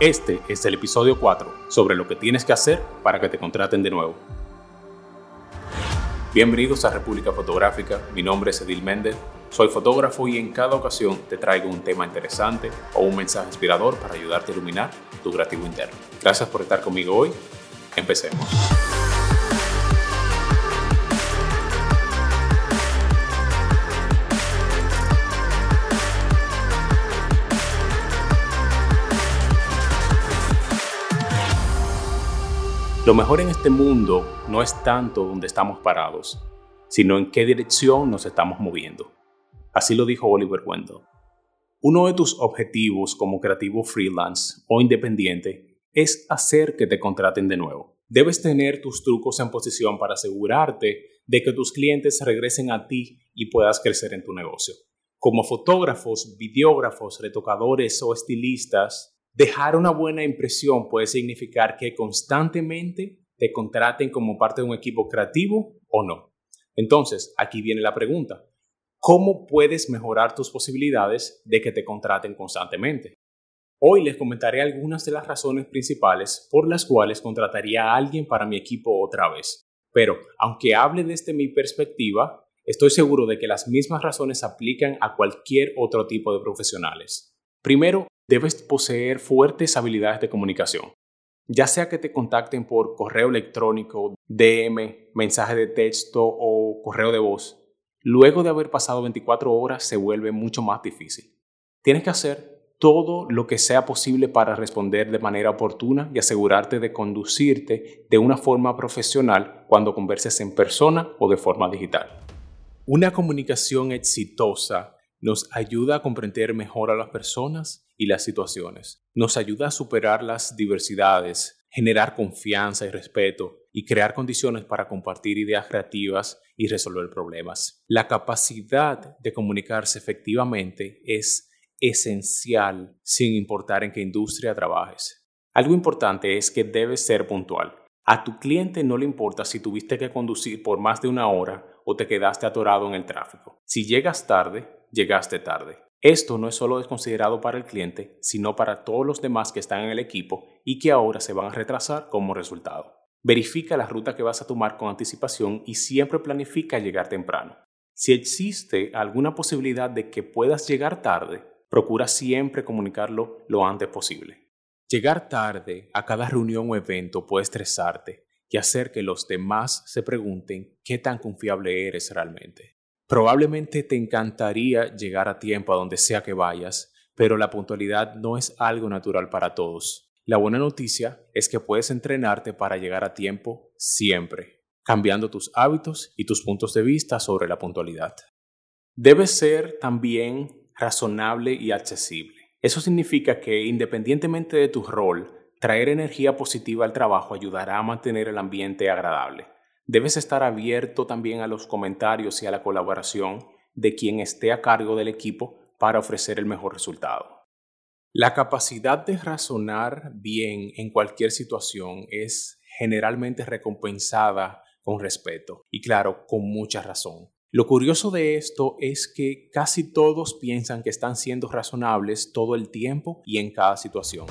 Este es el episodio 4 sobre lo que tienes que hacer para que te contraten de nuevo. Bienvenidos a República Fotográfica, mi nombre es Edil Méndez, soy fotógrafo y en cada ocasión te traigo un tema interesante o un mensaje inspirador para ayudarte a iluminar tu creativo interno. Gracias por estar conmigo hoy, empecemos. Lo mejor en este mundo no es tanto donde estamos parados, sino en qué dirección nos estamos moviendo. Así lo dijo Oliver Wendell. Uno de tus objetivos como creativo freelance o independiente es hacer que te contraten de nuevo. Debes tener tus trucos en posición para asegurarte de que tus clientes regresen a ti y puedas crecer en tu negocio. Como fotógrafos, videógrafos, retocadores o estilistas, Dejar una buena impresión puede significar que constantemente te contraten como parte de un equipo creativo o no. Entonces, aquí viene la pregunta. ¿Cómo puedes mejorar tus posibilidades de que te contraten constantemente? Hoy les comentaré algunas de las razones principales por las cuales contrataría a alguien para mi equipo otra vez. Pero, aunque hable desde mi perspectiva, estoy seguro de que las mismas razones aplican a cualquier otro tipo de profesionales. Primero, debes poseer fuertes habilidades de comunicación, ya sea que te contacten por correo electrónico, DM, mensaje de texto o correo de voz. Luego de haber pasado 24 horas se vuelve mucho más difícil. Tienes que hacer todo lo que sea posible para responder de manera oportuna y asegurarte de conducirte de una forma profesional cuando converses en persona o de forma digital. Una comunicación exitosa nos ayuda a comprender mejor a las personas y las situaciones. Nos ayuda a superar las diversidades, generar confianza y respeto y crear condiciones para compartir ideas creativas y resolver problemas. La capacidad de comunicarse efectivamente es esencial sin importar en qué industria trabajes. Algo importante es que debes ser puntual. A tu cliente no le importa si tuviste que conducir por más de una hora o te quedaste atorado en el tráfico. Si llegas tarde, llegaste tarde. Esto no es solo desconsiderado para el cliente, sino para todos los demás que están en el equipo y que ahora se van a retrasar como resultado. Verifica la ruta que vas a tomar con anticipación y siempre planifica llegar temprano. Si existe alguna posibilidad de que puedas llegar tarde, procura siempre comunicarlo lo antes posible. Llegar tarde a cada reunión o evento puede estresarte y hacer que los demás se pregunten qué tan confiable eres realmente. Probablemente te encantaría llegar a tiempo a donde sea que vayas, pero la puntualidad no es algo natural para todos. La buena noticia es que puedes entrenarte para llegar a tiempo siempre, cambiando tus hábitos y tus puntos de vista sobre la puntualidad. Debes ser también razonable y accesible. Eso significa que independientemente de tu rol, traer energía positiva al trabajo ayudará a mantener el ambiente agradable. Debes estar abierto también a los comentarios y a la colaboración de quien esté a cargo del equipo para ofrecer el mejor resultado. La capacidad de razonar bien en cualquier situación es generalmente recompensada con respeto y claro, con mucha razón. Lo curioso de esto es que casi todos piensan que están siendo razonables todo el tiempo y en cada situación.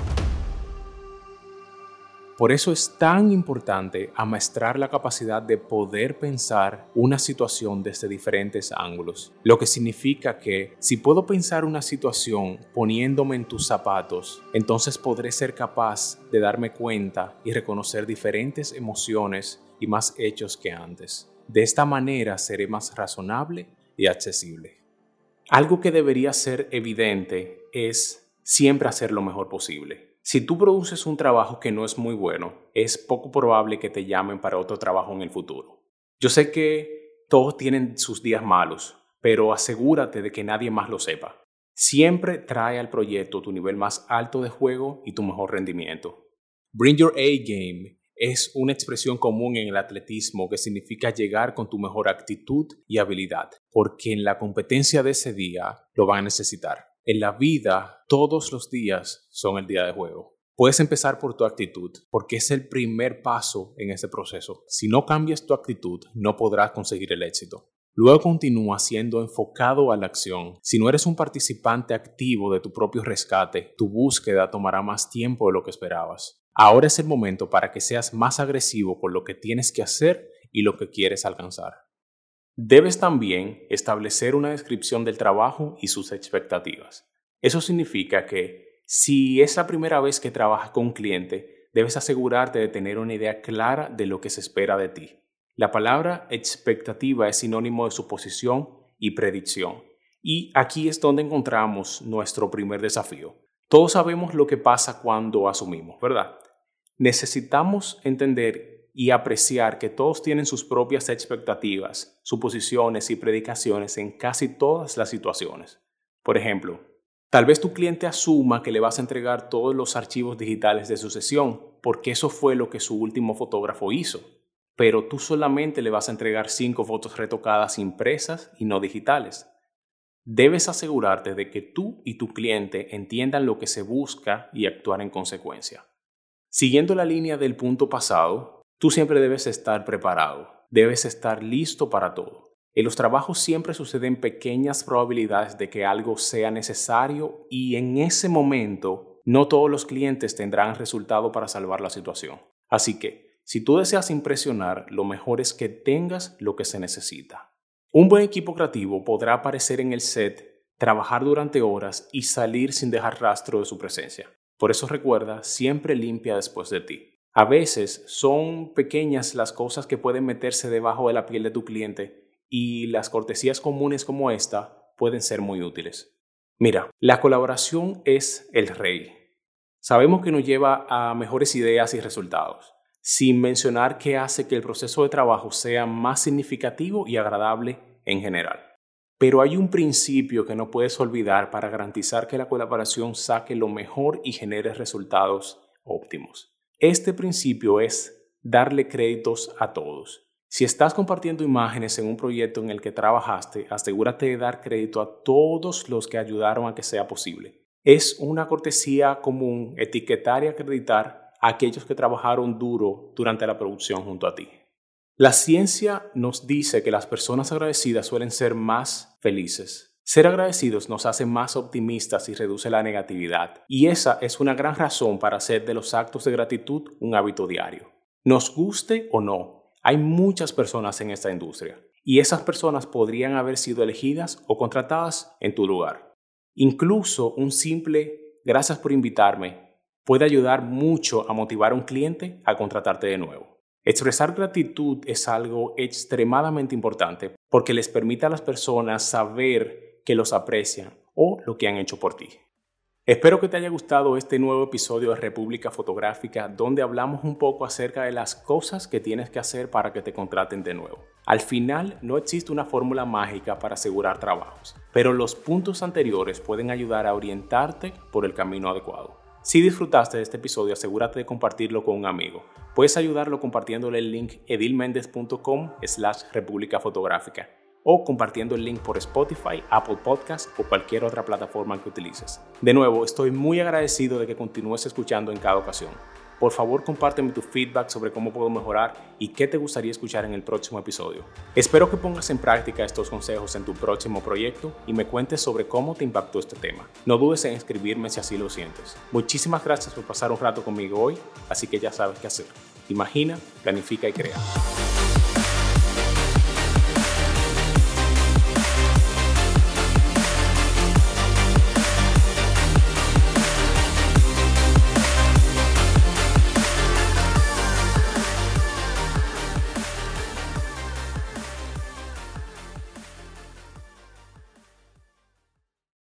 Por eso es tan importante amaestrar la capacidad de poder pensar una situación desde diferentes ángulos. Lo que significa que si puedo pensar una situación poniéndome en tus zapatos, entonces podré ser capaz de darme cuenta y reconocer diferentes emociones y más hechos que antes. De esta manera seré más razonable y accesible. Algo que debería ser evidente es siempre hacer lo mejor posible. Si tú produces un trabajo que no es muy bueno, es poco probable que te llamen para otro trabajo en el futuro. Yo sé que todos tienen sus días malos, pero asegúrate de que nadie más lo sepa. Siempre trae al proyecto tu nivel más alto de juego y tu mejor rendimiento. Bring your A game es una expresión común en el atletismo que significa llegar con tu mejor actitud y habilidad, porque en la competencia de ese día lo van a necesitar. En la vida, todos los días son el día de juego. Puedes empezar por tu actitud, porque es el primer paso en ese proceso. Si no cambias tu actitud, no podrás conseguir el éxito. Luego continúa siendo enfocado a la acción. Si no eres un participante activo de tu propio rescate, tu búsqueda tomará más tiempo de lo que esperabas. Ahora es el momento para que seas más agresivo con lo que tienes que hacer y lo que quieres alcanzar. Debes también establecer una descripción del trabajo y sus expectativas. Eso significa que si es la primera vez que trabajas con un cliente, debes asegurarte de tener una idea clara de lo que se espera de ti. La palabra expectativa es sinónimo de suposición y predicción. Y aquí es donde encontramos nuestro primer desafío. Todos sabemos lo que pasa cuando asumimos, ¿verdad? Necesitamos entender y apreciar que todos tienen sus propias expectativas, suposiciones y predicaciones en casi todas las situaciones. Por ejemplo, tal vez tu cliente asuma que le vas a entregar todos los archivos digitales de su sesión, porque eso fue lo que su último fotógrafo hizo, pero tú solamente le vas a entregar cinco fotos retocadas impresas y no digitales. Debes asegurarte de que tú y tu cliente entiendan lo que se busca y actuar en consecuencia. Siguiendo la línea del punto pasado, Tú siempre debes estar preparado, debes estar listo para todo. En los trabajos siempre suceden pequeñas probabilidades de que algo sea necesario y en ese momento no todos los clientes tendrán resultado para salvar la situación. Así que, si tú deseas impresionar, lo mejor es que tengas lo que se necesita. Un buen equipo creativo podrá aparecer en el set, trabajar durante horas y salir sin dejar rastro de su presencia. Por eso recuerda, siempre limpia después de ti. A veces son pequeñas las cosas que pueden meterse debajo de la piel de tu cliente y las cortesías comunes como esta pueden ser muy útiles. Mira, la colaboración es el rey. Sabemos que nos lleva a mejores ideas y resultados, sin mencionar que hace que el proceso de trabajo sea más significativo y agradable en general. Pero hay un principio que no puedes olvidar para garantizar que la colaboración saque lo mejor y genere resultados óptimos. Este principio es darle créditos a todos. Si estás compartiendo imágenes en un proyecto en el que trabajaste, asegúrate de dar crédito a todos los que ayudaron a que sea posible. Es una cortesía común etiquetar y acreditar a aquellos que trabajaron duro durante la producción junto a ti. La ciencia nos dice que las personas agradecidas suelen ser más felices, ser agradecidos nos hace más optimistas y reduce la negatividad, y esa es una gran razón para hacer de los actos de gratitud un hábito diario. Nos guste o no, hay muchas personas en esta industria, y esas personas podrían haber sido elegidas o contratadas en tu lugar. Incluso un simple gracias por invitarme puede ayudar mucho a motivar a un cliente a contratarte de nuevo. Expresar gratitud es algo extremadamente importante porque les permite a las personas saber que los aprecian o lo que han hecho por ti. Espero que te haya gustado este nuevo episodio de República Fotográfica donde hablamos un poco acerca de las cosas que tienes que hacer para que te contraten de nuevo. Al final no existe una fórmula mágica para asegurar trabajos, pero los puntos anteriores pueden ayudar a orientarte por el camino adecuado. Si disfrutaste de este episodio, asegúrate de compartirlo con un amigo. Puedes ayudarlo compartiéndole el link edilmendez.com slash república fotográfica o compartiendo el link por Spotify, Apple Podcast o cualquier otra plataforma que utilices. De nuevo, estoy muy agradecido de que continúes escuchando en cada ocasión. Por favor, compárteme tu feedback sobre cómo puedo mejorar y qué te gustaría escuchar en el próximo episodio. Espero que pongas en práctica estos consejos en tu próximo proyecto y me cuentes sobre cómo te impactó este tema. No dudes en escribirme si así lo sientes. Muchísimas gracias por pasar un rato conmigo hoy, así que ya sabes qué hacer. Imagina, planifica y crea.